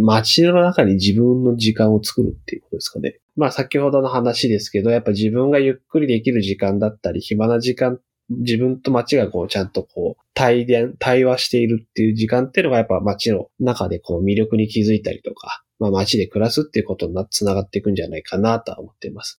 街の中に自分の時間を作るっていうことですかね。まあ先ほどの話ですけど、やっぱ自分がゆっくりできる時間だったり、暇な時間、自分と街がこうちゃんとこう対電、対話しているっていう時間っていうのがやっぱ街の中でこう魅力に気づいたりとか、まあ街で暮らすっていうことにな、つながっていくんじゃないかなとは思っています。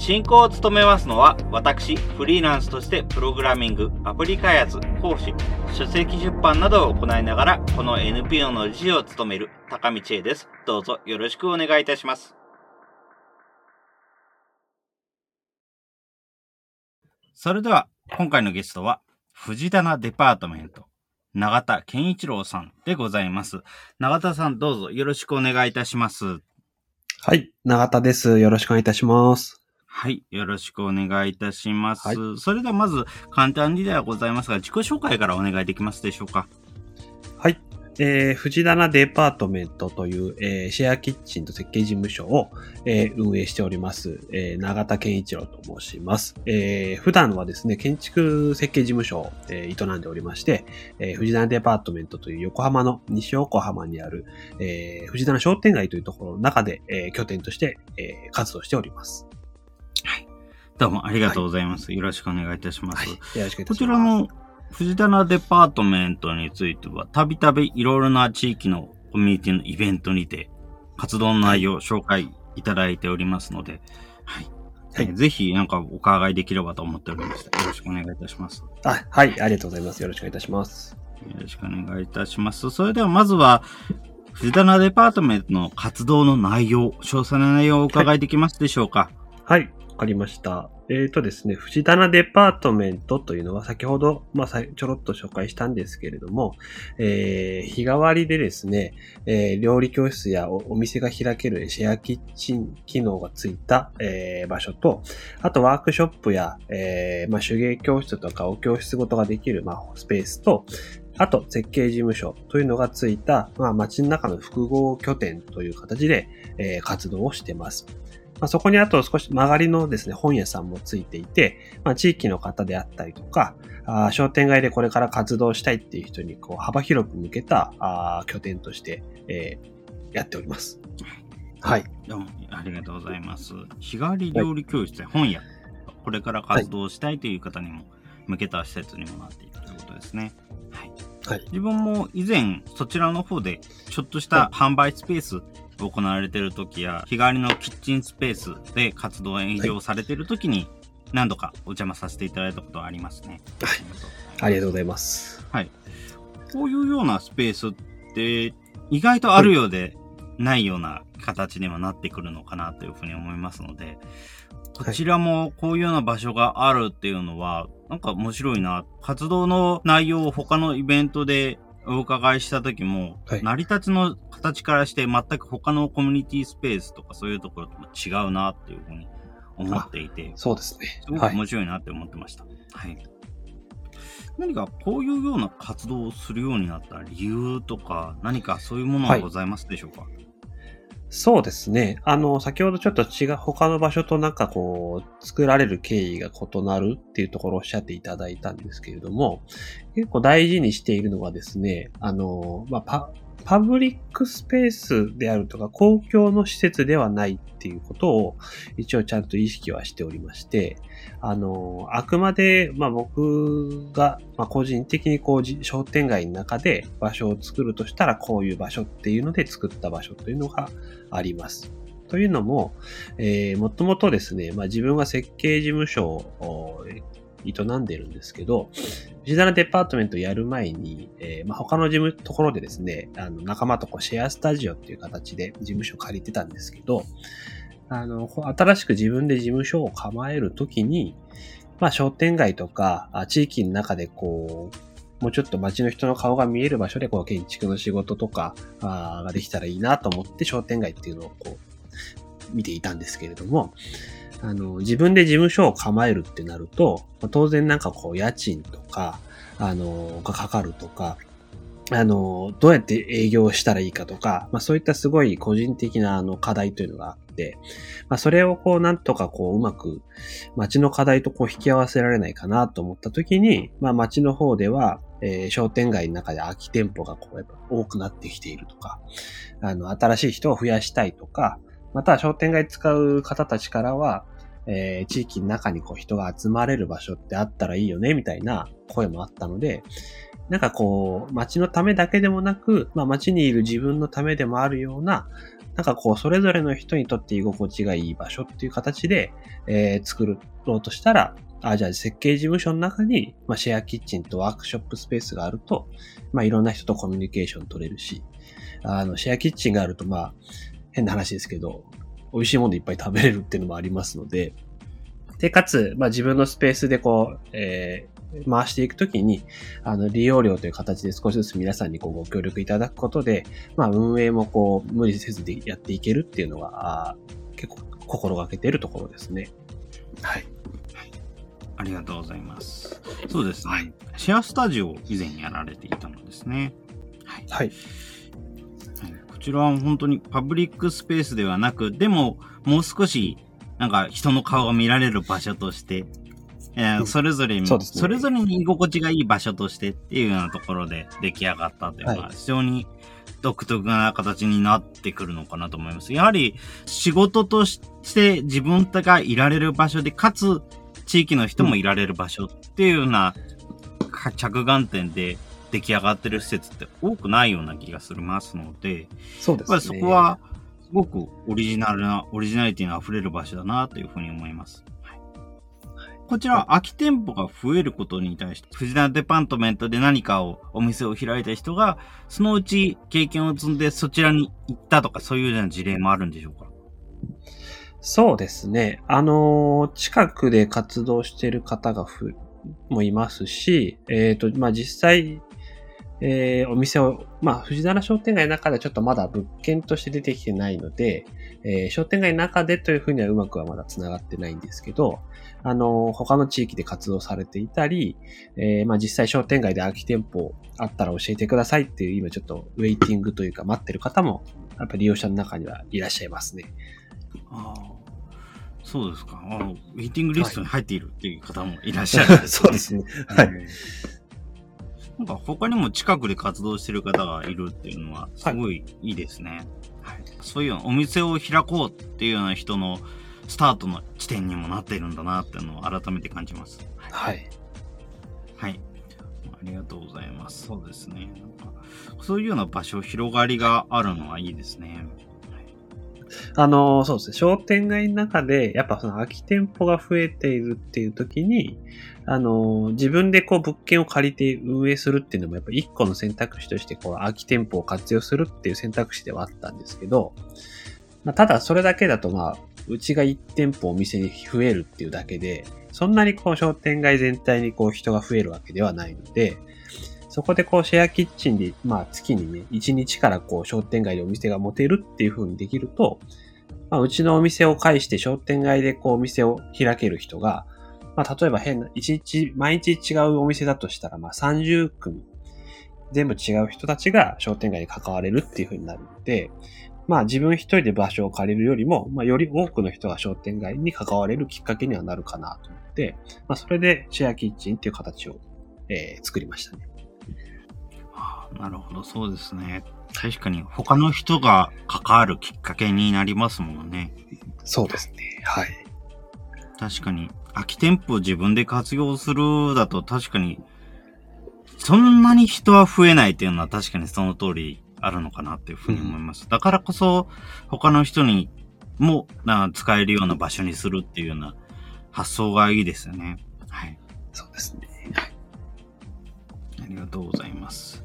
進行を務めますのは、私、フリーランスとしてプログラミング、アプリ開発、講師、書籍出版などを行いながら、この NPO の理事を務める高道恵です。どうぞよろしくお願いいたします。それでは、今回のゲストは、藤棚デパートメント、永田健一郎さんでございます。永田さん、どうぞよろしくお願いいたします。はい、永田です。よろしくお願いいたします。はい。よろしくお願いいたします。はい、それではまず簡単にではございますが、自己紹介からお願いできますでしょうか。はい。えー、藤棚デパートメントという、えー、シェアキッチンと設計事務所を、えー、運営しております、えー、永田健一郎と申します。えー、普段はですね、建築設計事務所を、えー、営んでおりまして、えー、藤棚デパートメントという横浜の西横浜にある、えー、藤棚商店街というところの中で、えー、拠点として、えー、活動しております。どうもありがとうございます。はい、よろしくお願いいたします。はい、よろしくこちらの藤棚デパートメントについては、たびたびいろいろな地域のコミュニティのイベントにて、活動の内容を紹介いただいておりますので、はい。はい、ぜひ、なんかお伺いできればと思っておりました。よろしくお願いいたします。あ、はい、ありがとうございます。よろしくお願いいたします。よろしくお願いいたします。それでは、まずは、藤棚デパートメントの活動の内容、詳細な内容をお伺いできますでしょうか、はい、わ、はい、かりました。えっ、ー、とですね、藤棚デパートメントというのは先ほど、まあ、ちょろっと紹介したんですけれども、えー、日替わりでですね、えー、料理教室やお店が開けるシェアキッチン機能がついた、えー、場所と、あとワークショップや、えーまあ、手芸教室とかお教室ごとができる、まあ、スペースと、あと、設計事務所というのがついた、まあ、街の中の複合拠点という形で、えー、活動をしています。まあ、そこにあと少し曲がりのですね、本屋さんもついていて、まあ、地域の方であったりとか、あ商店街でこれから活動したいっていう人にこう幅広く向けたあ拠点として、えー、やっております。はい。どうもありがとうございます。日替わり料理教室や本屋、はい、これから活動したいという方にも向けた施設にもなっているということですね。はい。はい、自分も以前そちらの方でちょっとした販売スペース行われている時や、日替わりのキッチンスペースで活動営業されている時に、何度かお邪魔させていただいたことはありますね。はい。ありがとうございます。はい。こういうようなスペースって、意外とあるようでないような形にはなってくるのかなというふうに思いますので、こちらもこういうような場所があるっていうのは、なんか面白いな。活動の内容を他のイベントでお伺いした時も、はい、成り立ちの形からして全く他のコミュニティスペースとかそういうところとも違うなっていうふうに思っていて、そうですね。すごく面白いなって思ってました。はい、はい。何かこういうような活動をするようになった理由とか、何かそういうものはございますでしょうか、はいそうですね。あの、先ほどちょっと違う、他の場所となんかこう、作られる経緯が異なるっていうところをおっしゃっていただいたんですけれども、結構大事にしているのがですね、あの、まあ、パ、パブリックスペースであるとか公共の施設ではないっていうことを一応ちゃんと意識はしておりまして、あの、あくまで、まあ僕が、まあ個人的にこう商店街の中で場所を作るとしたらこういう場所っていうので作った場所というのがあります。というのも、えー、もともとですね、まあ自分が設計事務所を営んでるんですけど、藤棚デパートメントやる前に、えー、まあ、他の事務ところでですね、あの仲間とこうシェアスタジオっていう形で事務所借りてたんですけど、あの、新しく自分で事務所を構えるときに、まあ、商店街とか、地域の中でこう、もうちょっと街の人の顔が見える場所でこう建築の仕事とかあができたらいいなと思って商店街っていうのをこう見ていたんですけれども、あの、自分で事務所を構えるってなると、当然なんかこう家賃とか、あの、がかかるとか、あの、どうやって営業したらいいかとか、まあそういったすごい個人的なあの課題というのがあって、まあそれをこうなんとかこううまく街の課題とこう引き合わせられないかなと思った時に、まあ街の方では、えー、商店街の中で空き店舗がこうやっぱ多くなってきているとか、あの、新しい人を増やしたいとか、また商店街使う方たちからは、えー、地域の中にこう人が集まれる場所ってあったらいいよね、みたいな声もあったので、なんかこう、街のためだけでもなく、まあ街にいる自分のためでもあるような、なんかこう、それぞれの人にとって居心地がいい場所っていう形で、えー、作ろうとしたら、あ、じゃあ設計事務所の中に、まあ、シェアキッチンとワークショップスペースがあると、まあ、いろんな人とコミュニケーション取れるし、あの、シェアキッチンがあると、まあ、変な話ですけど、美味しいものいっぱい食べれるっていうのもありますので、で、かつ、まあ、自分のスペースでこう、え回していくときに、あの、利用料という形で少しずつ皆さんにこうご協力いただくことで、まあ、運営もこう、無理せずでやっていけるっていうのは、結構心がけているところですね。はい。ありがとうございます。そうですね。はい、シェアスタジオを以前やられていたのですね。はい。はい、こちらは本当にパブリックスペースではなく、でももう少しなんか人の顔が見られる場所としてえー、それぞれに、そね、それぞれに居心地がいい場所としてっていうようなところで出来上がったというのは、非常に独特な形になってくるのかなと思います。やはり仕事として自分がいられる場所で、かつ地域の人もいられる場所っていうような着眼点で出来上がってる施設って多くないような気がするますので、そうですね。やっぱりそこはすごくオリジナルな、オリジナリティの溢れる場所だなというふうに思います。こちら、空き店舗が増えることに対して、藤田デパートメントで何かを、お店を開いた人が、そのうち経験を積んでそちらに行ったとか、そういうような事例もあるんでしょうか？そうですね。あの、近くで活動している方がふ、もいますし、えっ、ー、と、まあ、実際、えー、お店を、まあ、藤原商店街の中ではちょっとまだ物件として出てきてないので、えー、商店街の中でというふうにはうまくはまだ繋がってないんですけど、あの、他の地域で活動されていたり、えー、まあ実際商店街で空き店舗あったら教えてくださいっていう、今ちょっとウェイティングというか待ってる方も、やっぱり利用者の中にはいらっしゃいますね。ああ。そうですか。あの、ウェイティングリストに入っているっていう方もいらっしゃる、ね、そうですね。はい。なんか他にも近くで活動してる方がいるっていうのは、すごいいいですね。はい、はい、そういうお店を開こうっていうような人のスタートの地点にもなっているんだなっていうのを改めて感じます。はい。はい。ありがとうございます。そうですね。なんかそういうような場所、広がりがあるのはいいですね。あの、そうですね。商店街の中で、やっぱその空き店舗が増えているっていう時に、あの、自分でこう物件を借りて運営するっていうのもやっぱ一個の選択肢として、こう空き店舗を活用するっていう選択肢ではあったんですけど、まあ、ただそれだけだとまあ、うちが1店舗お店に増えるっていうだけで、そんなにこう商店街全体にこう人が増えるわけではないので、そこでこうシェアキッチンで、まあ月にね、1日からこう商店街でお店が持てるっていう風にできると、まあうちのお店を介して商店街でこうお店を開ける人が、まあ例えば変な、1日、毎日違うお店だとしたら、まあ30組、全部違う人たちが商店街に関われるっていう風になるので、まあ自分一人で場所を借りるよりも、まあより多くの人が商店街に関われるきっかけにはなるかなと思って、まあそれでシェアキッチンっていう形を、えー、作りましたね。あなるほど、そうですね。確かに他の人が関わるきっかけになりますもんね。そうですね。はい。確かに、空き店舗を自分で活用するだと確かに、そんなに人は増えないっていうのは確かにその通りあるのかなっていうふうに思います。だからこそ、他の人にもな使えるような場所にするっていうような発想がいいですよね。はい。そうですね。ありがとうございます。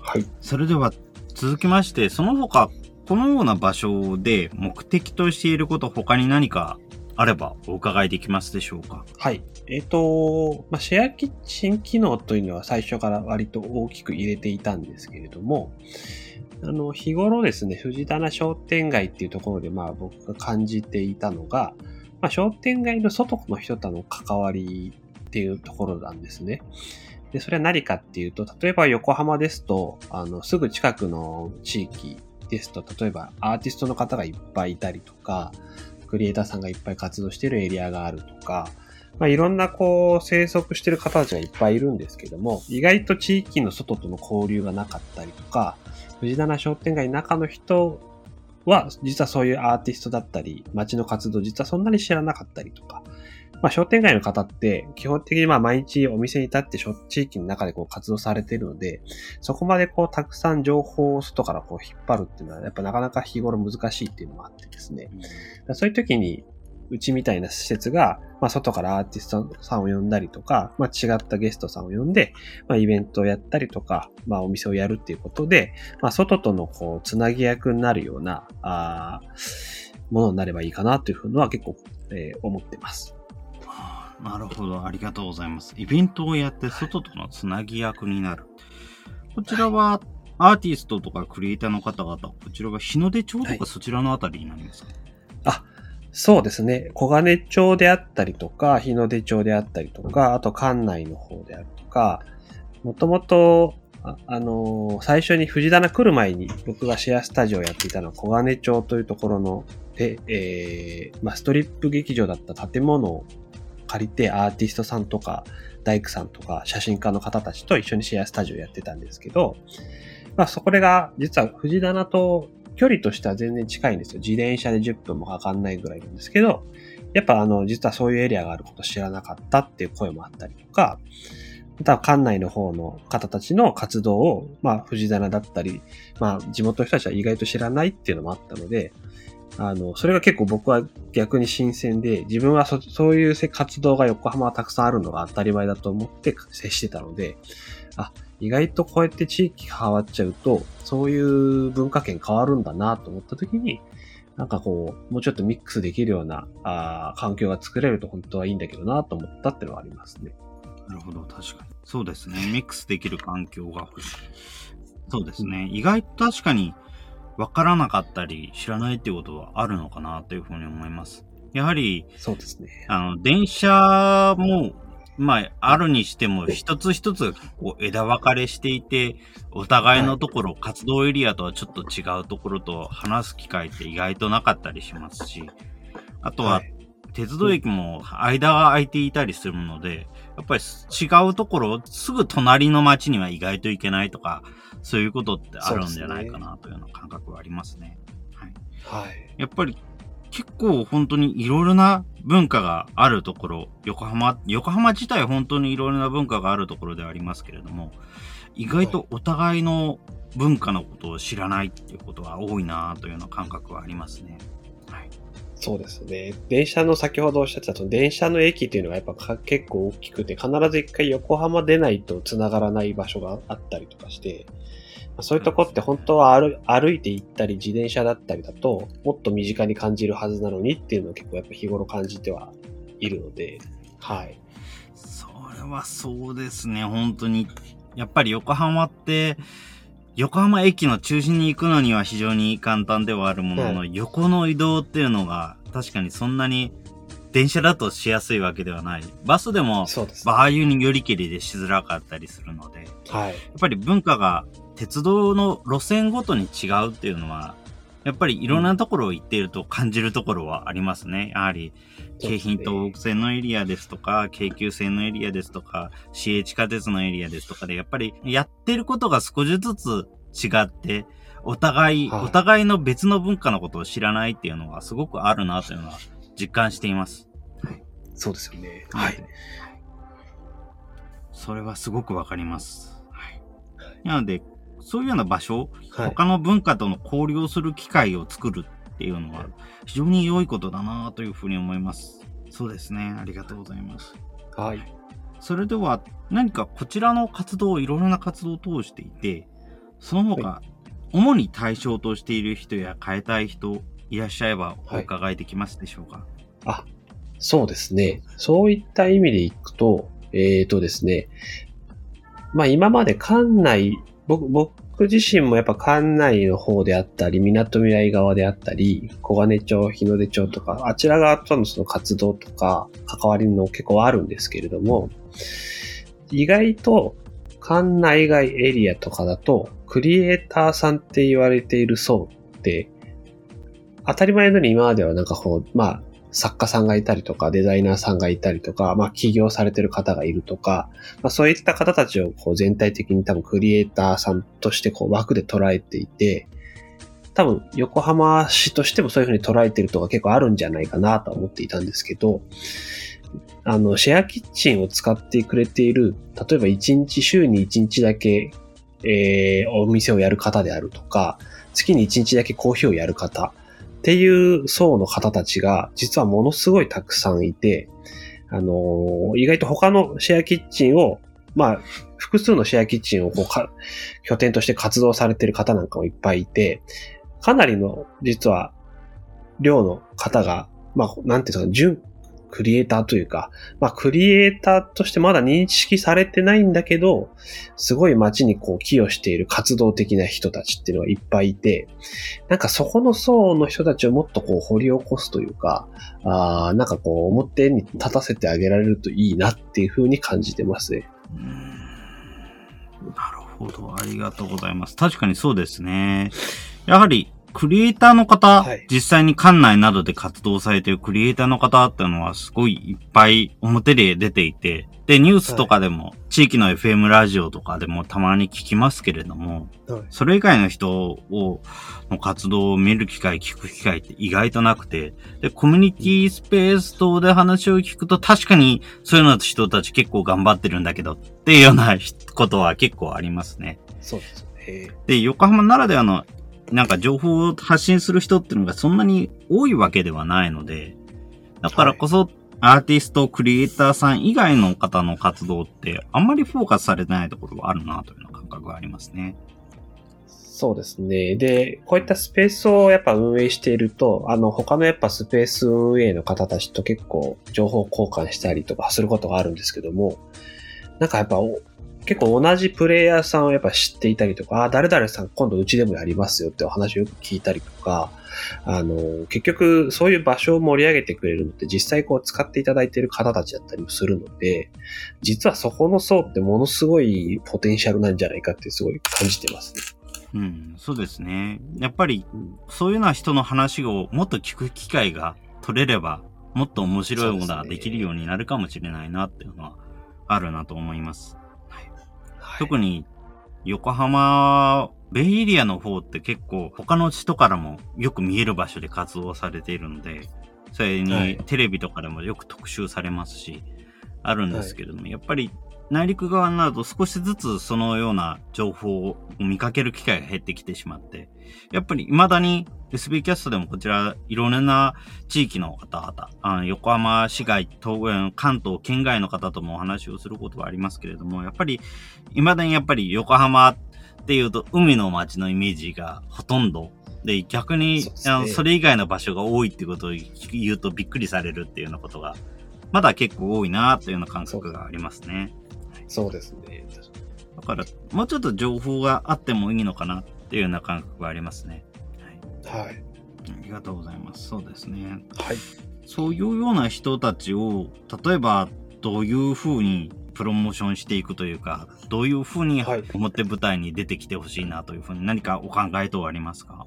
はい。それでは続きまして、その他、このような場所で目的としていること他に何かあればお伺いできますでしょうか？はい。えっ、と、まあ、シェアキッチン機能というのは最初から割と大きく入れていたんですけれども、あの、日頃ですね、藤棚商店街っていうところで、まあ僕が感じていたのが、まあ、商店街の外の人との関わりっていうところなんですね。で、それは何かっていうと、例えば横浜ですと、あの、すぐ近くの地域ですと、例えばアーティストの方がいっぱいいたりとか、クリエイターさんがいっぱい活動してるエリアがあるとか、まあ、いろんなこう、生息してる方たちがいっぱいいるんですけども、意外と地域の外との交流がなかったりとか、藤棚商店街中の人は、実はそういうアーティストだったり、街の活動実はそんなに知らなかったりとか、まあ商店街の方って基本的にまあ毎日お店に立って地域の中でこう活動されているので、そこまでこうたくさん情報を外からこう引っ張るっていうのはやっぱなかなか日頃難しいっていうのもあってですね。そういう時にうちみたいな施設が、まあ、外からアーティストさんを呼んだりとか、まあ、違ったゲストさんを呼んで、まあ、イベントをやったりとか、まあ、お店をやるっていうことで、まあ、外とのこう、つなぎ役になるような、あものになればいいかなというふうのは結構、えー、思ってます。なるほど。ありがとうございます。イベントをやって外とのつなぎ役になる。こちらは、アーティストとかクリエイターの方々、こちらが日の出町とかそちらのあたりになりますか、はい、あ、そうですね。小金町であったりとか、日の出町であったりとか、あと館内の方であるとか、もともと、あ、あのー、最初に藤棚来る前に僕がシェアスタジオをやっていたのは小金町というところの、で、えー、まあ、ストリップ劇場だった建物を借りてアーティストさんとか大工さんとか写真家の方たちと一緒にシェアスタジオやってたんですけど、まあそこが実は藤棚と距離としては全然近いんですよ。自転車で10分もかかんないぐらいなんですけど、やっぱあの、実はそういうエリアがあること知らなかったっていう声もあったりとか、また館内の方の方たちの活動を、まあ、藤棚だったり、まあ、地元の人たちは意外と知らないっていうのもあったので、あの、それが結構僕は逆に新鮮で、自分はそそういう活動が横浜はたくさんあるのが当たり前だと思って接してたので、あ、意外とこうやって地域変わっちゃうと、そういう文化圏変わるんだなと思った時に、なんかこう、もうちょっとミックスできるようなあ環境が作れると本当はいいんだけどなと思ったっていうのはありますね。なるほど、確かに。そうですね。ミックスできる環境が欲しい。そうですね。意外と確かに分からなかったり知らないっていうことはあるのかなというふうに思います。やはり、そうですね。あの、電車もまあ、あるにしても、一つ一つこう枝分かれしていて、お互いのところ、はい、活動エリアとはちょっと違うところと話す機会って意外となかったりしますし、あとは、鉄道駅も間が空いていたりするので、やっぱり違うところ、すぐ隣の町には意外と行けないとか、そういうことってあるんじゃないかなというような感覚はありますね。はい。はい、やっぱり結構本当にいろいろな文化があるところ、横浜、横浜自体本当にいろいろな文化があるところではありますけれども、意外とお互いの文化のことを知らないっていうことは多いなというような感覚はありますね。そうですね。電車の先ほどおっしゃってた、電車の駅っていうのがやっぱ結構大きくて、必ず一回横浜出ないと繋がらない場所があったりとかして、そういうとこって本当は歩歩いて行ったり自転車だったりだと、もっと身近に感じるはずなのにっていうのは結構やっぱ日頃感じてはいるので、はい。それはそうですね、本当に。やっぱり横浜って、横浜駅の中心に行くのには非常に簡単ではあるものの、はい、横の移動っていうのが確かにそんなに電車だとしやすいわけではない。バスでも、場合によりきりでしづらかったりするので、はい、やっぱり文化が鉄道の路線ごとに違うっていうのは、やっぱりいろんなところを行っていると感じるところはありますね。やはり、京浜東北線のエリアですとか、京急線のエリアですとか、市営地下鉄のエリアですとかで、やっぱりやってることが少しずつ違って、お互い、はい、お互いの別の文化のことを知らないっていうのはすごくあるなというのは実感しています。はい、そうですよね。はい。それはすごくわかります。はい。なので、そういうような場所、はい、他の文化との交流をする機会を作るっていうのは非常に良いことだなというふうに思います。そうですね。ありがとうございます。はい。それでは何かこちらの活動、いろいろな活動を通していて、その他、はい、主に対象としている人や変えたい人いらっしゃればお伺いできますでしょうか、はい、あ、そうですね。そういった意味でいくと、えっ、ー、とですね。まあ今まで館内、僕、僕自身もやっぱ館内の方であったり、港未来側であったり、小金町、日の出町とか、あちら側とのその活動とか、関わりの結構あるんですけれども、意外と、館内外エリアとかだと、クリエイターさんって言われている層って、当たり前のように今まではなんかこう、まあ、作家さんがいたりとか、デザイナーさんがいたりとか、まあ起業されてる方がいるとか、まあそういった方たちをこう全体的に多分クリエイターさんとしてこう枠で捉えていて、多分横浜市としてもそういうふうに捉えてるとか結構あるんじゃないかなと思っていたんですけど、あの、シェアキッチンを使ってくれている、例えば1日、週に1日だけ、えー、お店をやる方であるとか、月に1日だけコーヒーをやる方、っていう層の方たちが、実はものすごいたくさんいて、あのー、意外と他のシェアキッチンを、まあ、複数のシェアキッチンをこうか拠点として活動されている方なんかもいっぱいいて、かなりの、実は、量の方が、まあ、なんていうんですか、クリエイターというか、まあ、クリエイターとしてまだ認識されてないんだけど、すごい街にこう寄与している活動的な人たちっていうのがいっぱいいて、なんかそこの層の人たちをもっとこう掘り起こすというか、あなんかこう表に立たせてあげられるといいなっていうふうに感じてますね。なるほど。ありがとうございます。確かにそうですね。やはり、クリエイターの方、はい、実際に館内などで活動されているクリエイターの方っていうのはすごいいっぱい表で出ていて、で、ニュースとかでも、はい、地域の FM ラジオとかでもたまに聞きますけれども、はい、それ以外の人を、の活動を見る機会、聞く機会って意外となくて、で、コミュニティスペース等で話を聞くと確かにそういうの人たち結構頑張ってるんだけどっていうようなことは結構ありますね。そうですね。で、横浜ならではのなんか情報を発信する人っていうのがそんなに多いわけではないので、だからこそ、アーティスト、クリエイターさん以外の方の活動ってあんまりフォーカスされてないところがあるなというような感覚がありますね。そうですね。で、こういったスペースをやっぱ運営していると、あの、他のやっぱスペース運営の方たちと結構情報交換したりとかすることがあるんですけども、なんかやっぱ結構同じプレイヤーさんをやっぱ知っていたりとか、あ、誰々さん今度うちでもやりますよってお話をよく聞いたりとか、あの、結局そういう場所を盛り上げてくれるのって実際こう使っていただいている方たちだったりもするので、実はそこの層ってものすごいポテンシャルなんじゃないかってすごい感じてますね。うん、そうですね。やっぱり、そういうような人の話をもっと聞く機会が取れれば、もっと面白いものができるようになるかもしれないなっていうのはあるなと思います。特に横浜、ベイエリアの方って結構他の人からもよく見える場所で活動されているので、それにテレビとかでもよく特集されますし、あるんですけれども、やっぱり内陸側になると少しずつそのような情報を見かける機会が減ってきてしまって、やっぱり未だに SB キャストでもこちらいろんな地域の方々、あの横浜市街、東関東県外の方ともお話をすることはありますけれども、やっぱり未だにやっぱり横浜っていうと海の街のイメージがほとんどで、逆に、そ、ね、それ以外の場所が多いっていうことを言うとびっくりされるっていうようなことが、まだ結構多いなというような感覚がありますね。そうですね。だから、もうちょっと情報があってもいいのかなっていうような感覚がありますね。はい。はい、ありがとうございます。そうですね。はい。そういうような人たちを、例えば、どういうふうにプロモーションしていくというか、どういうふうに表舞台に出てきてほしいなというふうに何かお考え等ありますか？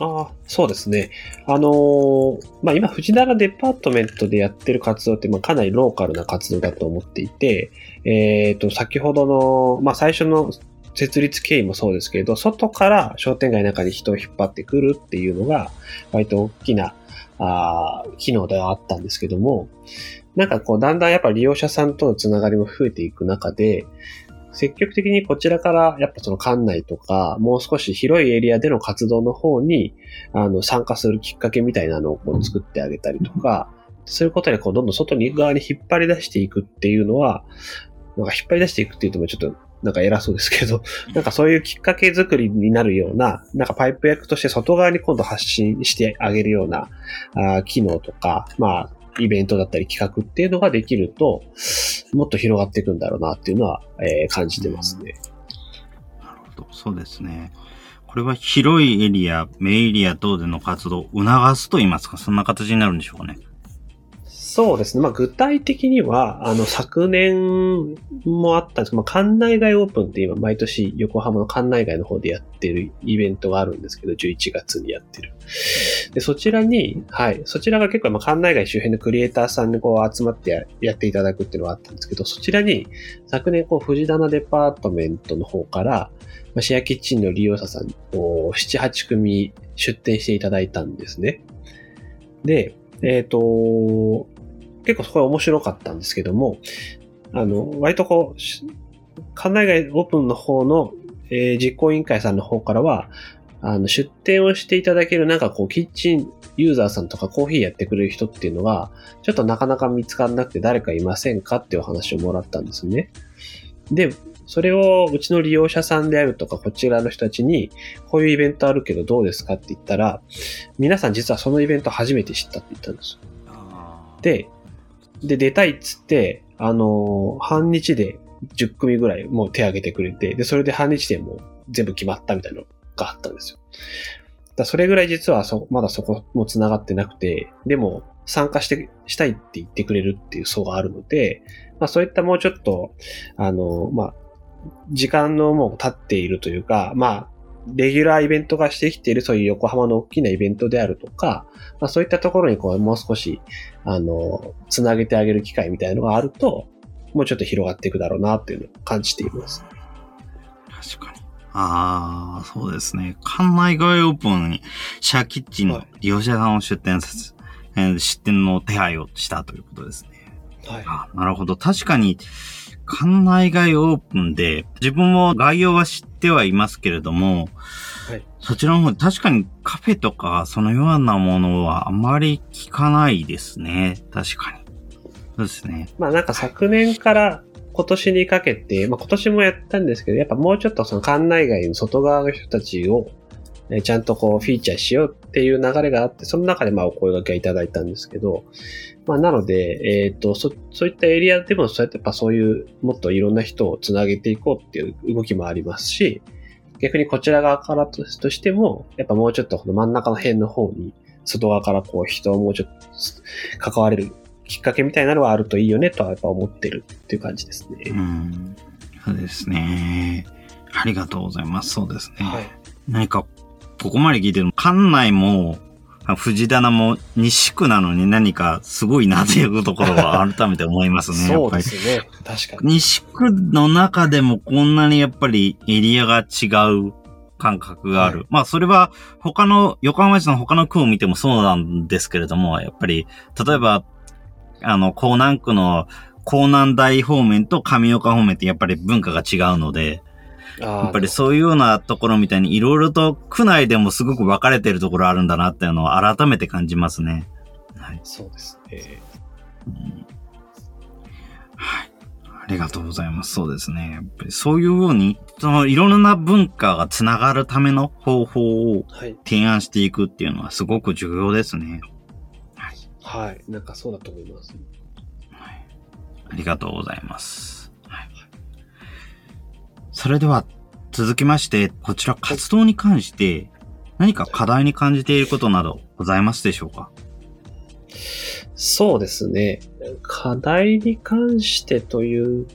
ああ、そうですね。あのー、まあ、今、藤原デパートメントでやってる活動って、まあ、かなりローカルな活動だと思っていて、えっ、ー、と、先ほどの、まあ、最初の設立経緯もそうですけれど、外から商店街の中に人を引っ張ってくるっていうのが、割と大きな、あ機能ではあったんですけども、なんかこう、だんだんやっぱ利用者さんとのつながりも増えていく中で、積極的にこちらからやっぱその館内とか、もう少し広いエリアでの活動の方に、あの、参加するきっかけみたいなのをこう作ってあげたりとか、そういうことでこうどんどん外に側に引っ張り出していくっていうのは、なんか引っ張り出していくっていうともちょっとなんか偉そうですけど、なんかそういうきっかけ作りになるような、なんかパイプ役として外側に今度発信してあげるようなあ機能とか、まあ、イベントだったり企画っていうのができると、もっと広がっていくんだろうなっていうのは、えー、感じてますね。なるほど。そうですね。これは広いエリア、メインエリア等での活動を促すと言いますか、そんな形になるんでしょうかね。そうですね。まあ、具体的には、あの、昨年もあったんですけど、まあ、館内外オープンって今、毎年横浜の館内外の方でやってるイベントがあるんですけど、11月にやってる。で、そちらに、はい、そちらが結構、まあ、館内外周辺のクリエイターさんにこう集まってやっていただくっていうのがあったんですけど、そちらに、昨年、こう、藤棚デパートメントの方から、まあ、シェアキッチンの利用者さんを7、8組出店していただいたんですね。で、えっ、ー、と、結構そこは面白かったんですけども、あの、割とこう、館内外オープンの方の、えー、実行委員会さんの方からは、あの、出店をしていただけるなんかこう、キッチンユーザーさんとかコーヒーやってくれる人っていうのは、ちょっとなかなか見つからなくて誰かいませんかっていうお話をもらったんですね。で、それをうちの利用者さんであるとか、こちらの人たちに、こういうイベントあるけどどうですかって言ったら、皆さん実はそのイベント初めて知ったって言ったんです。で、で、出たいっつって、あのー、半日で10組ぐらいもう手挙げてくれて、で、それで半日でもう全部決まったみたいなのがあったんですよ。だそれぐらい実はそ、まだそこも繋がってなくて、でも参加して、したいって言ってくれるっていう層があるので、まあそういったもうちょっと、あの、まあ、時間のもう経っているというか、まあ、レギュラーイベントがしてきているそういう横浜の大きなイベントであるとか、まあ、そういったところにこうもう少し、あの、つなげてあげる機会みたいなのがあると、もうちょっと広がっていくだろうなっていうのを感じています。確かに。ああ、そうですね。館内外オープンにシャーキッチンの利用者さんを出店させ、はい、出店の手配をしたということですね。はい。あなるほど。確かに、館内外オープンで、自分も概要は知ってはいますけれども、はい、そちらの方、確かにカフェとか、そのようなものはあまり聞かないですね。確かに。そうですね。まあなんか昨年から今年にかけて、まあ今年もやったんですけど、やっぱもうちょっとその館内外の外側の人たちを、ね、ちゃんとこうフィーチャーしようっていう流れがあって、その中でまあお声掛けいただいたんですけど、まあ、なので、えっ、ー、と、そ、そういったエリアでも、そうやってやっぱそういう、もっといろんな人をつなげていこうっていう動きもありますし、逆にこちら側からとしても、やっぱもうちょっとこの真ん中の辺の方に、外側からこう人をもうちょっと関われるきっかけみたいなのはあるといいよねとはやっぱ思ってるっていう感じですね。うん。そうですね。ありがとうございます。そうですね。はい、何か、ここまで聞いてる館内も、藤棚も西区なのに何かすごいなというところは改めて思いますね。そうですね。確かに。西区の中でもこんなにやっぱりエリアが違う感覚がある。はい、まあそれは他の、横浜市の他の区を見てもそうなんですけれども、やっぱり、例えば、あの、江南区の江南大方面と上岡方面ってやっぱり文化が違うので、やっぱりそういうようなところみたいにいろいろと区内でもすごく分かれてるところあるんだなっていうのを改めて感じますね。はい。そうですね。うん、はい。ありがとうございます。そうですね。やっぱりそういうように、そのいろんな文化がつながるための方法を提案していくっていうのはすごく重要ですね。はい。はい。なんかそうだと思います。はい。ありがとうございます。それでは続きまして、こちら活動に関して何か課題に感じていることなどございますでしょうか？そうですね。課題に関してという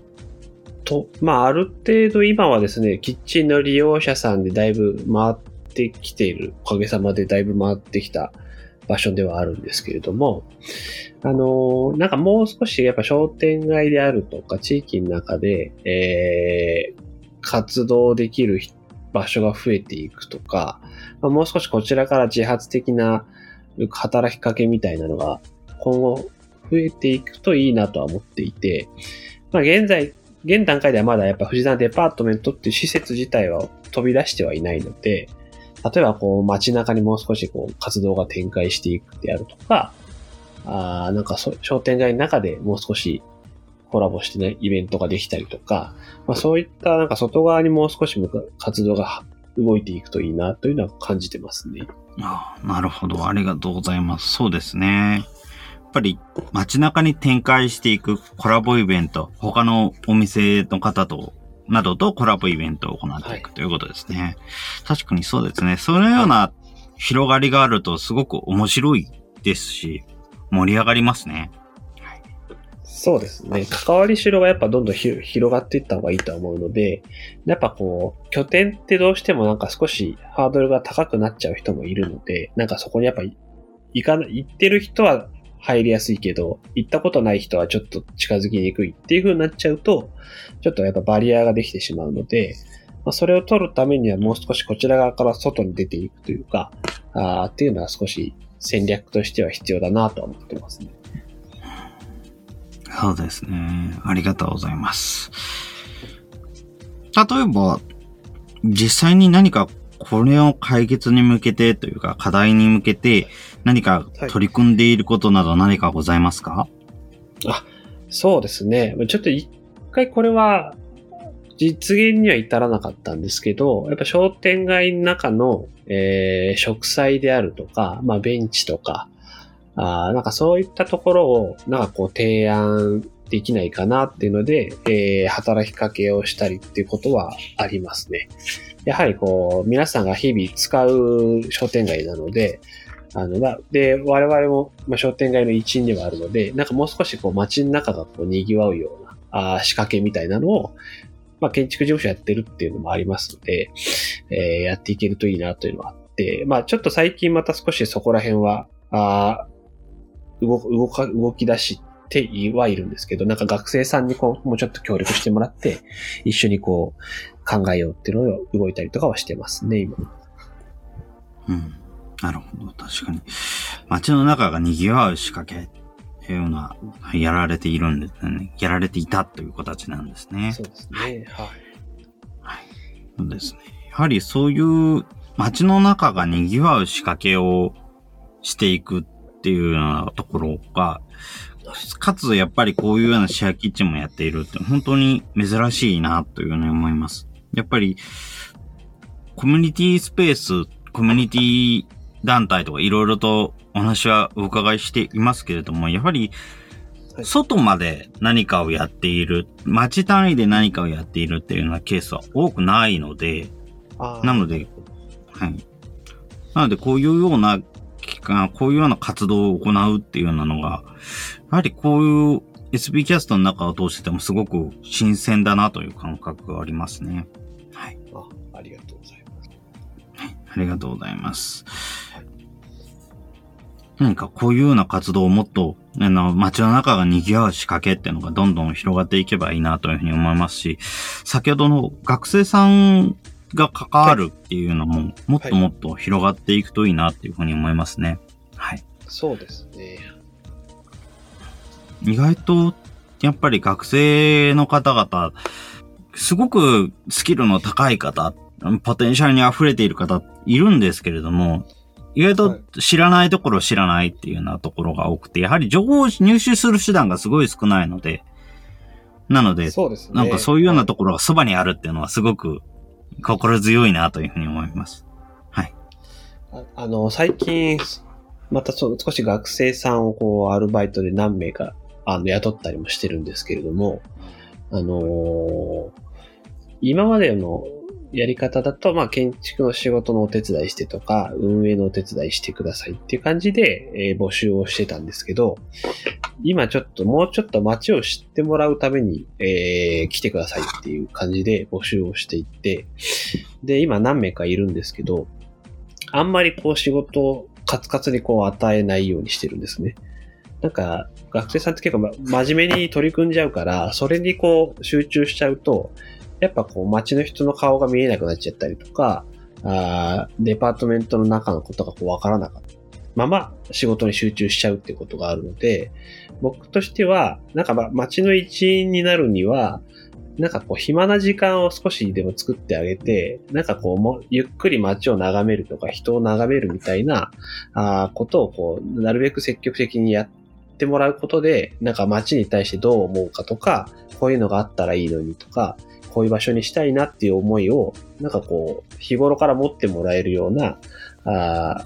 と、まあ、ある程度今はですね、キッチンの利用者さんでだいぶ回ってきている、おかげさまでだいぶ回ってきた場所ではあるんですけれども、あの、なんかもう少しやっぱ商店街であるとか地域の中で、えー、活動できる場所が増えていくとか、まあ、もう少しこちらから自発的な働きかけみたいなのが今後増えていくといいなとは思っていて、まあ現在、現段階ではまだやっぱ藤沢デパートメントっていう施設自体は飛び出してはいないので、例えばこう街中にもう少しこう活動が展開していくであるとか、あなんか商店街の中でもう少しコラボしてね、イベントができたりとか、まあそういったなんか外側にもう少し活動が動いていくといいなというのは感じてますね。ああなるほど。ありがとうございます。そうですね。ぱり街中に展開していくコラボイベント、他のお店の方と、などとコラボイベントを行っていくということですね。確かにそうですね。そのような広がりがあるとすごく面白いですし、盛り上がりますね。そうですね。関わりしろがやっぱどんどん広がっていった方がいいと思うので、やっぱこう、拠点ってどうしてもなんか少しハードルが高くなっちゃう人もいるので、なんかそこにやっぱ行かない、行ってる人は入りやすいけど、行ったことない人はちょっと近づきにくいっていう風になっちゃうと、ちょっとやっぱバリアができてしまうので、まあ、それを取るためにはもう少しこちら側から外に出ていくというか、あっていうのは少し戦略としては必要だなと思ってますね。そうですね。ありがとうございます。例えば、実際に何かこれを解決に向けてというか課題に向けて何か取り組んでいることなど何かございますか、はい、あ、そうですね。ちょっと一回これは実現には至らなかったんですけど、やっぱ商店街の中の、えー、植栽であるとか、まあベンチとか、あなんかそういったところを、なんかこう提案できないかなっていうので、えー、働きかけをしたりっていうことはありますね。やはりこう、皆さんが日々使う商店街なので、あの、ま、で、我々も、まあ、商店街の一員ではあるので、なんかもう少しこう街の中がこう賑わうような、あ仕掛けみたいなのを、まあ、建築事務所やってるっていうのもありますので、えー、やっていけるといいなというのはあって、まあ、ちょっと最近また少しそこら辺は、あ動、動か、動き出してはいるんですけど、なんか学生さんにこう、もうちょっと協力してもらって、一緒にこう、考えようっていうのを動いたりとかはしてますね、今。うん。なるほど。確かに。街の中が賑わう仕掛けいうような、やられているんですね。やられていたという形なんですね。そうですね。はい。はい。そうですね。やはりそういう街の中が賑わう仕掛けをしていくっていうようなところが、かつやっぱりこういうようなシェアキッチンもやっているって本当に珍しいなというふうに思います。やっぱりコミュニティスペース、コミュニティ団体とかいろいろとお話はお伺いしていますけれども、やはり外まで何かをやっている、街単位で何かをやっているっていうようなケースは多くないので、なので、はい。なのでこういうような期間、こういうような活動を行うっていうようなのが、やはりこういう SB キャストの中を通しててもすごく新鮮だなという感覚がありますね。はい。あありがとうございます。はい。ありがとうございます。何かこういうような活動をもっと、あの、街の中が賑わう仕掛けっていうのがどんどん広がっていけばいいなというふうに思いますし、先ほどの学生さんが関わるっていうのも、もっともっと広がっていくといいなっていうふうに思いますね。はい。そうですね。意外と、やっぱり学生の方々、すごくスキルの高い方、ポテンシャルに溢れている方いるんですけれども、意外と知らないところ知らないっていうようなところが多くて、やはり情報を入手する手段がすごい少ないので、なので、そうですね。なんかそういうようなところがそばにあるっていうのはすごく心強いなというふうに思います。はい。ああの、最近、またそ少し学生さんをこう、アルバイトで何名か、あの、雇ったりもしてるんですけれども、あのー、今までのやり方だと、まあ、建築の仕事のお手伝いしてとか、運営のお手伝いしてくださいっていう感じで、えー、募集をしてたんですけど、今ちょっと、もうちょっと街を知ってもらうために、えー、来てくださいっていう感じで募集をしていって、で、今何名かいるんですけど、あんまりこう仕事をカツカツにこう与えないようにしてるんですね。なんか、学生さんって結構真面目に取り組んじゃうから、それにこう集中しちゃうと、やっぱこう街の人の顔が見えなくなっちゃったりとか、あデパートメントの中のことがこうわからなかった。まま仕事に集中しちゃうってことがあるので、僕としては、なんか街の一員になるには、なんかこう暇な時間を少しでも作ってあげて、なんかこうもゆっくり街を眺めるとか人を眺めるみたいなあことをこう、なるべく積極的にやってもらうことで、なんか街に対してどう思うかとか、こういうのがあったらいいのにとか、こういう場所にしたいなっていう思いを、なんかこう、日頃から持ってもらえるような、あ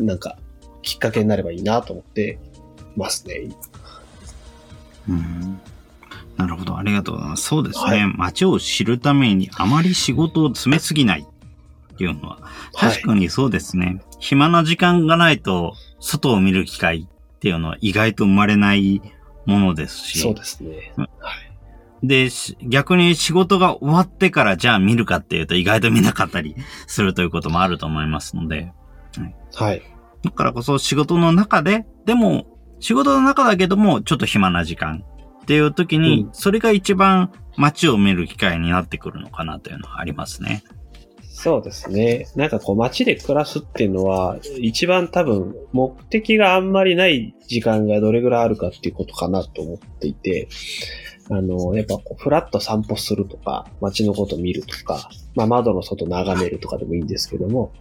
なんか、きっかけになればいいなと思ってますね。うん。なるほど。ありがとうございます。そうですね。街を知るためにあまり仕事を詰めすぎないっていうのは、確かにそうですね。暇な時間がないと、外を見る機会っていうのは意外と生まれないものですし。そうですね。はい。で、し逆に仕事が終わってからじゃあ見るかっていうと意外と見なかったりするということもあると思いますので。はい。だからこそ仕事の中で、でも仕事の中だけどもちょっと暇な時間っていう時にうん、それが一番街を見る機会になってくるのかなというのはありますね。そうですね。なんかこう街で暮らすっていうのは、一番多分目的があんまりない時間がどれぐらいあるかっていうことかなと思っていて、あの、やっぱこうフラッと散歩するとか、街のこと見るとか、まあ窓の外眺めるとかでもいいんですけども、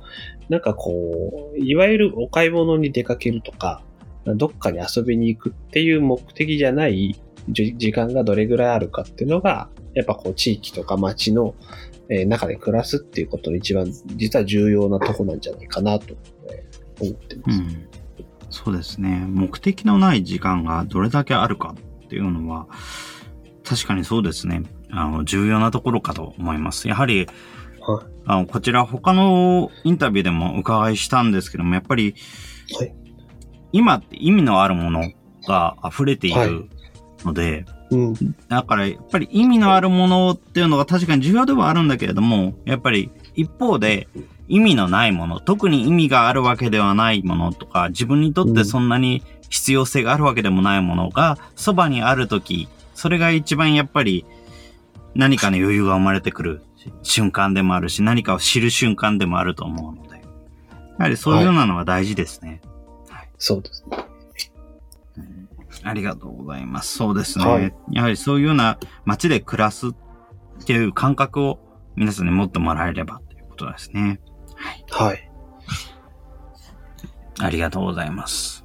なんかこう、いわゆるお買い物に出かけるとか、どっかに遊びに行くっていう目的じゃないじ時間がどれぐらいあるかっていうのが、やっぱこう地域とか街のえー中で暮らすっていうことの一番実は重要なとこなんじゃないかなとえー思ってます。うん。そうですね。目的のない時間がどれだけあるかっていうのは、確かにそうですね。あの、重要なところかと思います。やはり、はいあの、こちら他のインタビューでもお伺いしたんですけども、やっぱり、はい今って意味のあるものが溢れていはいるので、うん。だからやっぱり意味のあるものっていうのが確かに重要ではあるんだけれども、やっぱり一方で意味のないもの、特に意味があるわけではないものとか、自分にとってそんなに必要性があるわけでもないものがそばにあるとき、それが一番やっぱり何かの余裕が生まれてくる瞬間でもあるし、何かを知る瞬間でもあると思うので、やはりそういうようなのは大事ですね。そうですね。ありがとうございます。そうですね。はいやはりそういうような街で暮らすっていう感覚を皆さんに持ってもらえればということですね。はい。ありがとうございます。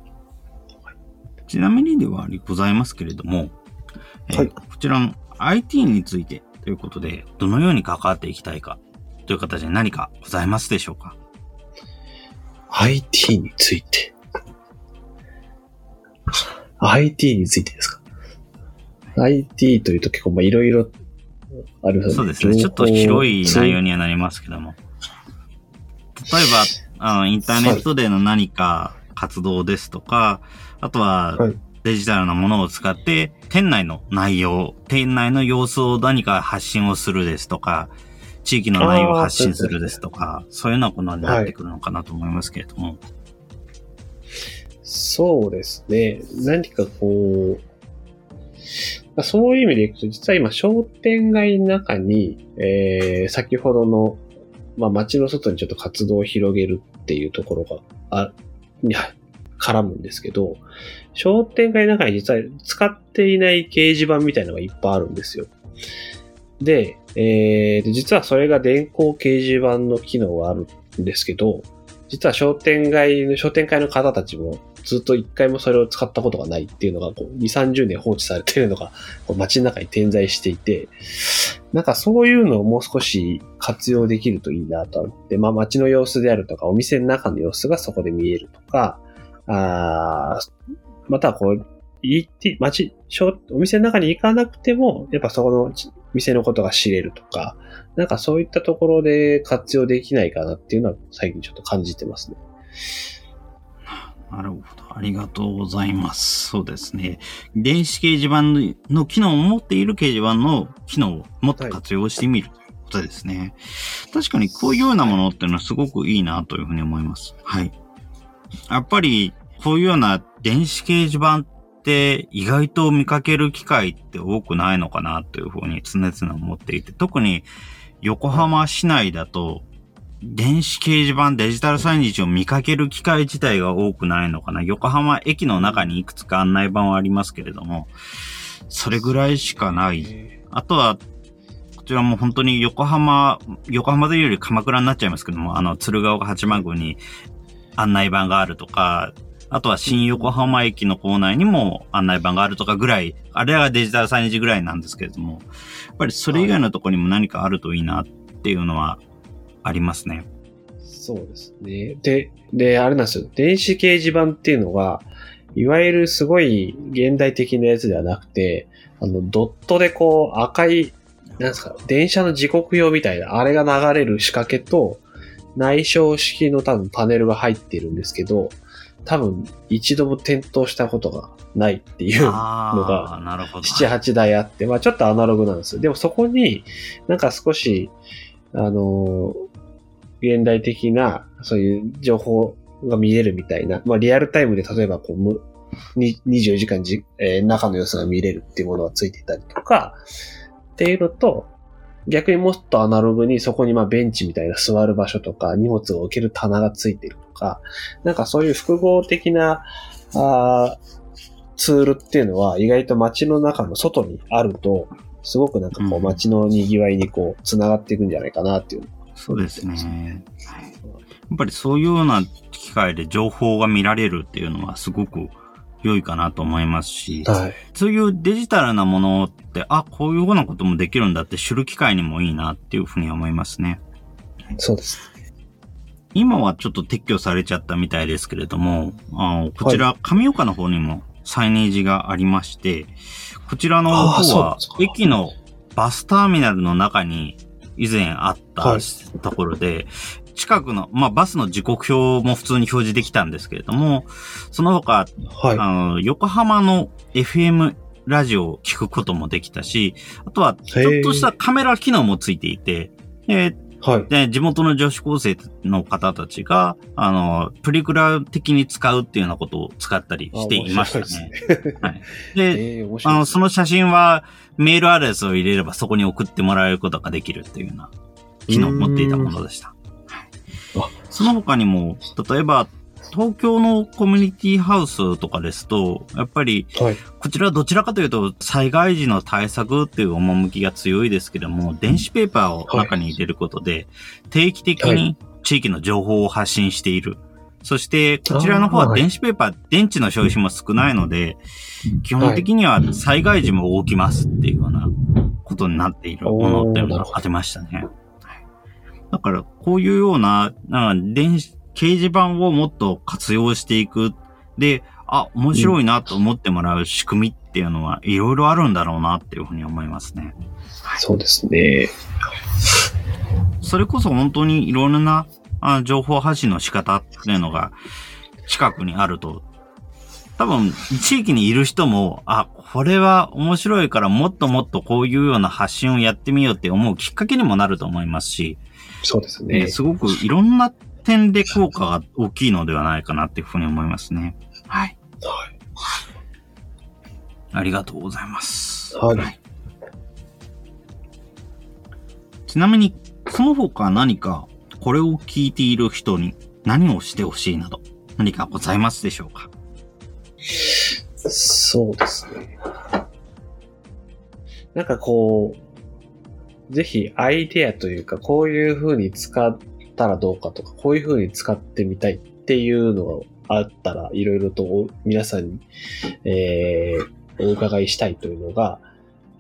ちなみにではございますけれども、えーはいこちらの IT についてということで、どのように関わっていきたいかという形で何かございますでしょうか？IT について。IT についてですか ?IT というと結構まあいろいろあるそうですね。ちょっと広い内容にはなりますけども。例えば、あの、インターネットでの何か活動ですとか、あとははい、デジタルなものを使って、店内の内容、店内の様子を何か発信をするですとか、地域の内容を発信するですとか、そういうようなことになってくるのかなと思いますけれども。そうですね。何かこう、まあそういう意味でいくと、実は今商店街の中に、えー、先ほどの、まあ街の外にちょっと活動を広げるっていうところが、あ、に絡むんですけど、商店街の中に実は使っていない掲示板みたいのがいっぱいあるんですよ。で、えーで実はそれが電光掲示板の機能があるんですけど、実は商店街の、商店会の方たちもずっと一回もそれを使ったことがないっていうのが、こう、2、30年放置されてるのが、こう街の中に点在していて、なんかそういうのをもう少し活用できるといいなと思って、まあ街の様子であるとか、お店の中の様子がそこで見えるとか、あまたこう、行って、街、お店の中に行かなくても、やっぱそこの店のことが知れるとか、なんかそういったところで活用できないかなっていうのは最近ちょっと感じてますね。なるほど。ありがとうございます。そうですね。電子掲示板の機能を持っている掲示板の機能をもっと活用してみるということですね。確かにこういうようなものっていうのはすごくいいなというふうに思います。はい。やっぱりこういうような電子掲示板って意外と見かける機会って多くないのかなというふうに常々思っていて、特に横浜市内だと電子掲示板、デジタルサイネージを見かける機会自体が多くないのかな。横浜駅の中にいくつか案内板はありますけれども、それぐらいしかない。あとは、こちらも本当に横浜、横浜というより鎌倉になっちゃいますけども、あの、鶴岡八幡宮に案内板があるとか、あとは新横浜駅の構内にも案内板があるとかぐらい、あれはデジタルサイネージぐらいなんですけれども、やっぱりそれ以外のところにも何かあるといいなっていうのはありますね。そうですね。で、で、あれなんですよ。電子掲示板っていうのが、いわゆるすごい現代的なやつではなくて、あの、ドットでこう赤い、なんですか、電車の時刻表みたいな、あれが流れる仕掛けと、内省式の多分パネルが入ってるんですけど、多分一度も点灯したことがないっていうのが、なるほど。7、8台あって、まあちょっとアナログなんですよ。でもそこになんか少し、あのー現代的な、そういう情報が見れるみたいな、まあリアルタイムで例えばこうむ、に24時間じ、えー中の様子が見れるっていうものがついてたりとか、っていうのと、逆にもっとアナログにそこにまあベンチみたいな座る場所とか荷物を置ける棚がついてるとか、なんかそういう複合的な、あーツールっていうのは意外と街の中の外にあると、すごくなんかこううん街の賑わいにこう、繋がっていくんじゃないかなっていう。そうですね。やっぱりそういうような機会で情報が見られるっていうのはすごく良いかなと思いますし、はい。そういうデジタルなものって、あ、こういうようなこともできるんだって知る機会にもいいなっていうふうに思いますね。そうです。今はちょっと撤去されちゃったみたいですけれども、あのこちら、上岡の方にもサイネージがありまして、こちらの方は駅のバスターミナルの中に以前あったはいところで、近くの、まあ、バスの時刻表も普通に表示できたんですけれども、その他、はい。あの、横浜の FM ラジオを聞くこともできたし、あとは、ちょっとしたカメラ機能もついていて、ではい。で、地元の女子高生の方たちが、あの、プリクラ的に使うっていうようなことを使ったりしていましたね。はい。で、えー、面白あの、その写真はメールアドレスを入れればそこに送ってもらえることができるっていうような機能を持っていたものでした。その他にも、例えば、東京のコミュニティハウスとかですと、やっぱり、はい。こちらはどちらかというと、災害時の対策っていう趣が強いですけども、電子ペーパーを中に入れることで、定期的はに地域の情報を発信している。そして、こちらの方は電子ペーパー、電池の消費も少ないので、基本的には災害時も動きますっていうようなことになっているものっていうのがありましたね。はいだから、こういうような、なんか電子、掲示板をもっと活用していく。で、あ、面白いなと思ってもらう仕組みっていうのはいろいろあるんだろうなっていうふうに思いますね。そうですね。それこそ本当にいろんなあ情報発信の仕方っていうのが近くにあると、多分地域にいる人も、あ、これは面白いからもっともっとこういうような発信をやってみようって思うきっかけにもなると思いますし、そうですえねー。すごくいろんな点で効果が大きいのではないかなっていうふうに思いますね。はい。はい。ありがとうございます。はい。ちなみに、その他何かこれを聞いている人に何をしてほしいなど何かございますでしょうか？そうですね。なんかこう、ぜひアイデアというか、こういう風に使ったらどうかとか、こういう風に使ってみたいっていうのがあったら、いろいろと皆さんに、えー、お伺いしたいというのが、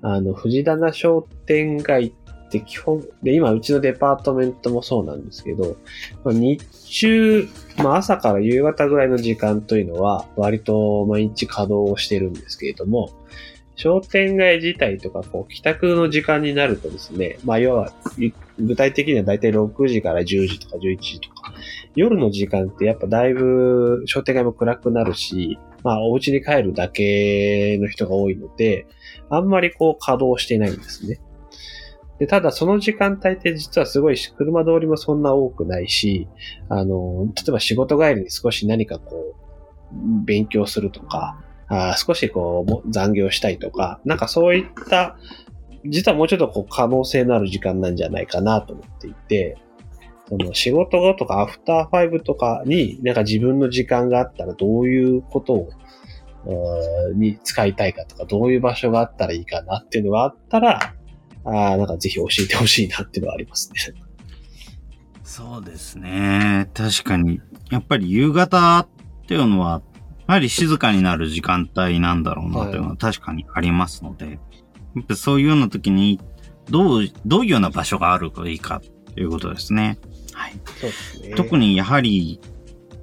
あの、藤棚商店街って基本、で、今うちのデパートメントもそうなんですけど、日中、まあ朝から夕方ぐらいの時間というのは、割と毎日稼働をしてるんですけれども、商店街自体とか、こう、帰宅の時間になるとですね、まあ要は、具体的にはだいたい6時から10時とか11時とか、夜の時間ってやっぱだいぶ商店街も暗くなるし、まあお家に帰るだけの人が多いので、あんまりこう稼働してないんですね。で、ただその時間帯って実はすごいし車通りもそんな多くないし、あの、例えば仕事帰りに少し何かこう、勉強するとか、あ少しこう、残業したいとか、なんかそういった、実はもうちょっとこう可能性のある時間なんじゃないかなと思っていて、その仕事後とかアフターファイブとかになんか自分の時間があったらどういうことを、に使いたいかとか、どういう場所があったらいいかなっていうのがあったら、あーなんかぜひ教えてほしいなっていうのはありますね。そうですね。確かに。やっぱり夕方っていうのは、やはり静かになる時間帯なんだろうなというのは確かにありますので、やっぱそういうような時に、どう、どういうような場所があるといいかということですね。はい。ね特にやはり、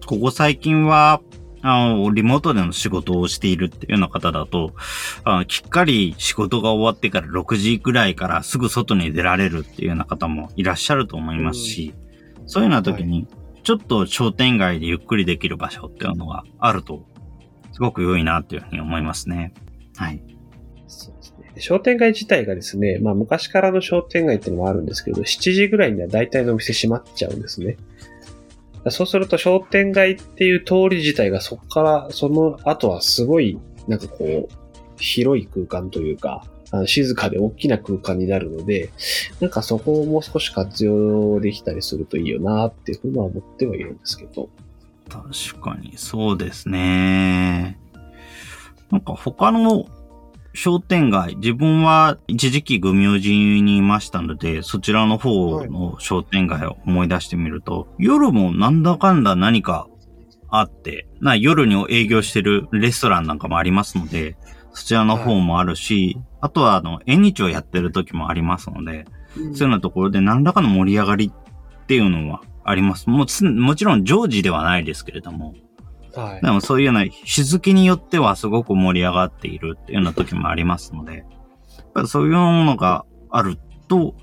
ここ最近は、あの、リモートでの仕事をしているっていうような方だと、あきっかり仕事が終わってから6時ぐらいからすぐ外に出られるっていうような方もいらっしゃると思いますし、そういうような時に、ちょっと商店街でゆっくりできる場所っていうのがあると、すごく良いなっていうふうに思いますね。はい。そうですね。商店街自体がですね、まあ昔からの商店街っていうのもあるんですけど、7時ぐらいには大体のお店閉まっちゃうんですね。そうすると商店街っていう通り自体がそこから、その後はすごい、なんかこう、広い空間というか、あの静かで大きな空間になるので、なんかそこをもう少し活用できたりするといいよなっていうふうには思ってはいるんですけど。確かに、そうですね。なんか他の商店街、自分は一時期グミオ寺にいましたので、そちらの方の商店街を思い出してみると、はい、夜もなんだかんだ何かあって、な夜に営業してるレストランなんかもありますので、そちらの方もあるし、はい、あとはあの、縁日をやってる時もありますので、うん、そういうようなところで何らかの盛り上がりっていうのはあります。ももちろん常時ではないですけれども、はい。でもそういうような日付によってはすごく盛り上がっているっていうような時もありますので、やっぱりそういうものがあると、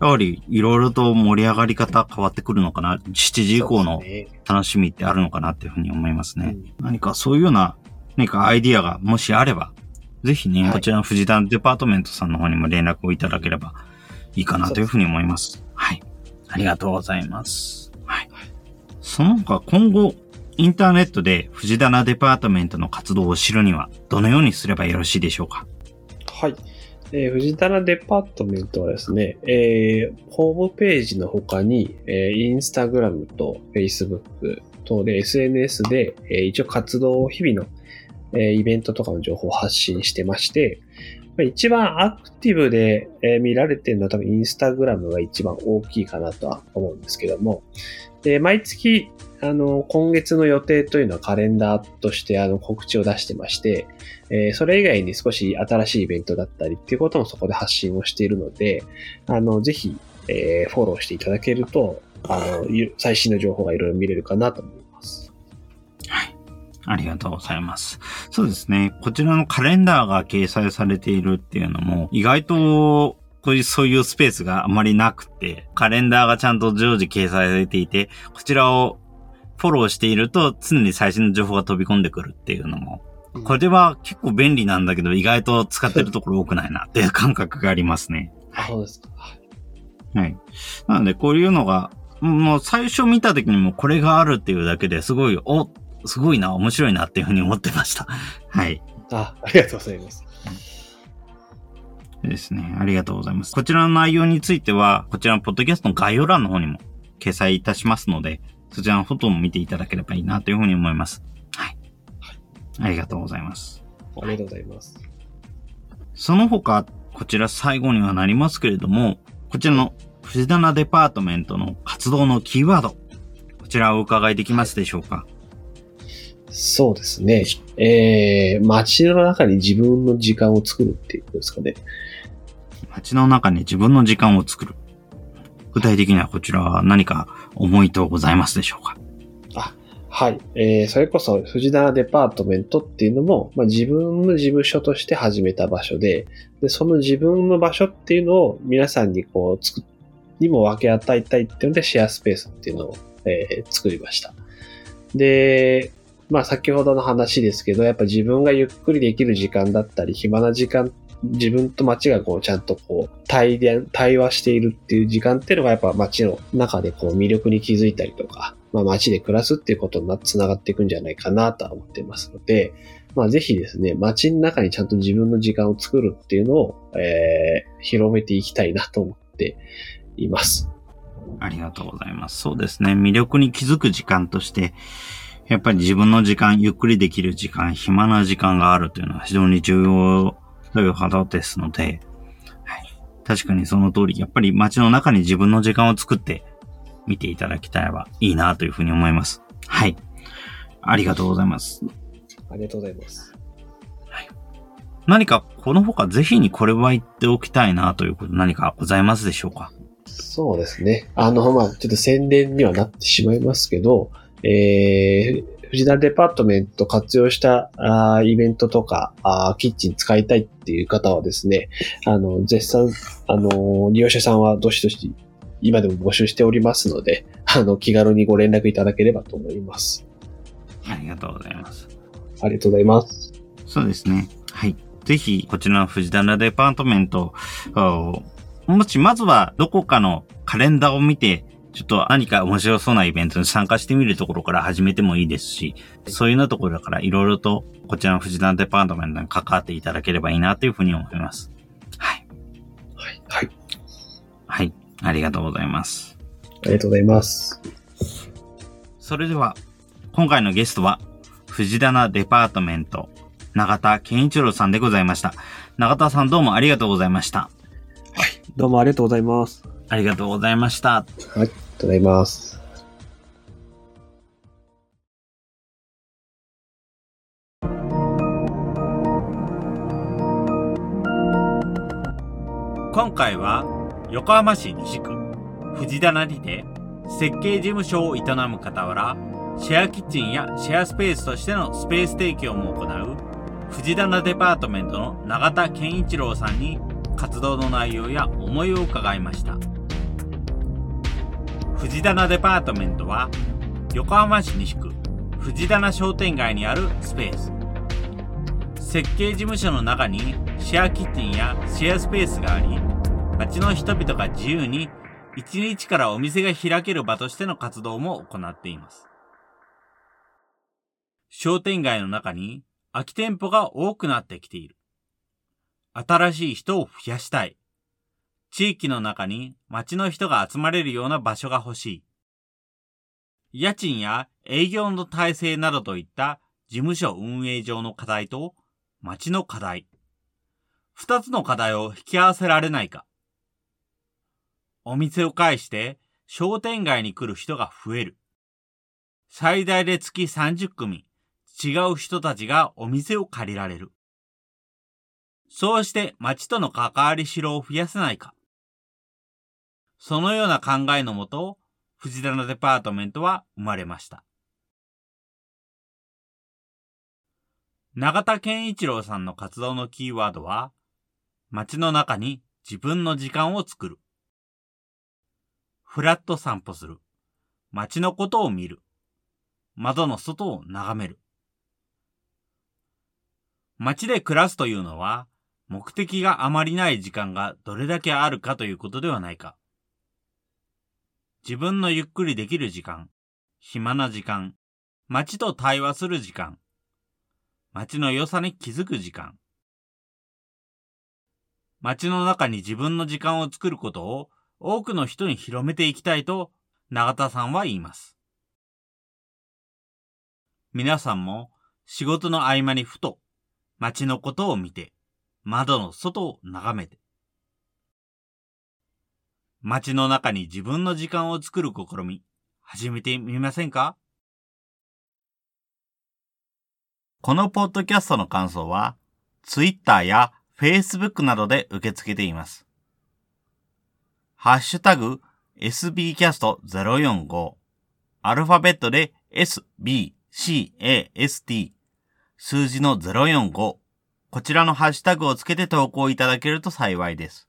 やはりいろいろと盛り上がり方変わってくるのかな？7時以降の楽しみってあるのかなっていうふうに思いますね。すね何かそういうような何かアイディアがもしあれば、ぜひね、はい、こちらの藤田デパートメントさんの方にも連絡をいただければいいかなというふうに思います。はい。ありがとうございます。はい。その他今後インターネットで藤棚デパートメントの活動を知るにはどのようにすればよろしいでしょうか？はい。えー、藤棚デパートメントはですね、えー、ホームページの他に、えー、インスタグラムとフェイスブック等で SNS で、えー、一応活動を日々の、えー、イベントとかの情報を発信してまして、一番アクティブで、え、見られてるのは多分インスタグラムが一番大きいかなとは思うんですけども、で毎月あの、今月の予定というのはカレンダーとしてあの告知を出してまして、えー、それ以外に少し新しいイベントだったりっていうこともそこで発信をしているので、あの、ぜひ、えー、フォローしていただけると、あの、最新の情報がいろいろ見れるかなと思います。はい。ありがとうございます。そうですね。こちらのカレンダーが掲載されているっていうのも、意外とこういう、そういうスペースがあまりなくて、カレンダーがちゃんと常時掲載されていて、こちらをフォローしていると常に最新の情報が飛び込んでくるっていうのも、これは結構便利なんだけど、意外と使ってるところ多くないなっていう感覚がありますね。そうですか。はい。なので、こういうのが、もう最初見た時にもこれがあるっていうだけですごい、お、すごいな、面白いなっていうふうに思ってました。はい。あ、ありがとうございます。ですね。ありがとうございます。こちらの内容については、こちらのポッドキャストの概要欄の方にも掲載いたしますので、そちらのフォトも見ていただければいいなというふうに思います。はい。ありがとうございます。ありがとうございます。その他、こちら最後にはなりますけれども、こちらの藤棚デパートメントの活動のキーワード、こちらをお伺いできますでしょうか、そうですね。えー、街の中に自分の時間を作るっていうことですかね。街の中に自分の時間を作る。具体的にはこちらは何か思いとございますでしょうか？あ、はい。えー、それこそ藤棚デパートメントっていうのも、まあ、自分の事務所として始めた場所で、で、その自分の場所っていうのを皆さんにこう、作にも分け与えたいっていうのでシェアスペースっていうのを、えー、作りました。で、まあ先ほどの話ですけど、やっぱ自分がゆっくりできる時間だったり、暇な時間自分と街がこうちゃんとこう対電、対話しているっていう時間っていうのがやっぱ街の中でこう魅力に気づいたりとか、まあ街で暮らすっていうことにな繋がっていくんじゃないかなとは思っていますので、まあぜひですね、街の中にちゃんと自分の時間を作るっていうのを、えー、広めていきたいなと思っています。ありがとうございます。そうですね。魅力に気づく時間として、やっぱり自分の時間、ゆっくりできる時間、暇な時間があるというのは非常に重要という方ですので、はい。確かにその通り、やっぱり街の中に自分の時間を作って見ていただきたいばいいなというふうに思います。はい。ありがとうございます。ありがとうございます。はい。何かこの他ぜひにこれは言っておきたいなということ何かございますでしょうか？そうですね。あの、まあ、ちょっと宣伝にはなってしまいますけど、えー、藤田デパートメント活用したあイベントとかあキッチン使いたいっていう方はですね、あの、絶賛、あの、利用者さんはどしどし今でも募集しておりますので、あの、気軽にご連絡いただければと思います。ありがとうございます。ありがとうございます。そうですね。はい。ぜひ、こちらの藤棚デパートメント、もし、まずはどこかのカレンダーを見て、ちょっと何か面白そうなイベントに参加してみるところから始めてもいいですし、そういうようなところからいろいろとこちらの藤棚デパートメントに関わっていただければいいなというふうに思います。はい。はい。はい。はい。ありがとうございます。ありがとうございます。それでは、今回のゲストは、藤棚デパートメント、永田健一郎さんでございました。永田さんどうもありがとうございました。はい。どうもありがとうございます。ありがとうございました。はい、ありがとうございます。今回は横浜市西区藤棚にて設計事務所を営む傍らシェアキッチンやシェアスペースとしてのスペース提供も行う藤棚デパートメントの永田健一郎さんに活動の内容や思いを伺いました。藤棚デパートメントは横浜市西区藤棚商店街にあるスペース。設計事務所の中にシェアキッチンやシェアスペースがあり、街の人々が自由に一日からお店が開ける場としての活動も行っています。商店街の中に空き店舗が多くなってきている。新しい人を増やしたい。地域の中に街の人が集まれるような場所が欲しい。家賃や営業の体制などといった事務所運営上の課題と街の課題。二つの課題を引き合わせられないか。お店を介して商店街に来る人が増える。最大で月30組、違う人たちがお店を借りられる。そうして町との関わりしろを増やせないか。そのような考えのもと、藤棚デパートメントは生まれました。永田健一郎さんの活動のキーワードは、街の中に自分の時間を作る。ふらっと散歩する。街のことを見る。窓の外を眺める。街で暮らすというのは、目的があまりない時間がどれだけあるかということではないか。自分のゆっくりできる時間、暇な時間、街と対話する時間、街の良さに気づく時間。街の中に自分の時間を作ることを多くの人に広めていきたいと永田さんは言います。皆さんも仕事の合間にふと街のことを見て、窓の外を眺めて、街の中に自分の時間を作る試み、始めてみませんか？このポッドキャストの感想は、Twitter や Facebook などで受け付けています。ハッシュタグ sbcast045 アルファベットで sbcast 数字の045、こちらのハッシュタグをつけて投稿いただけると幸いです。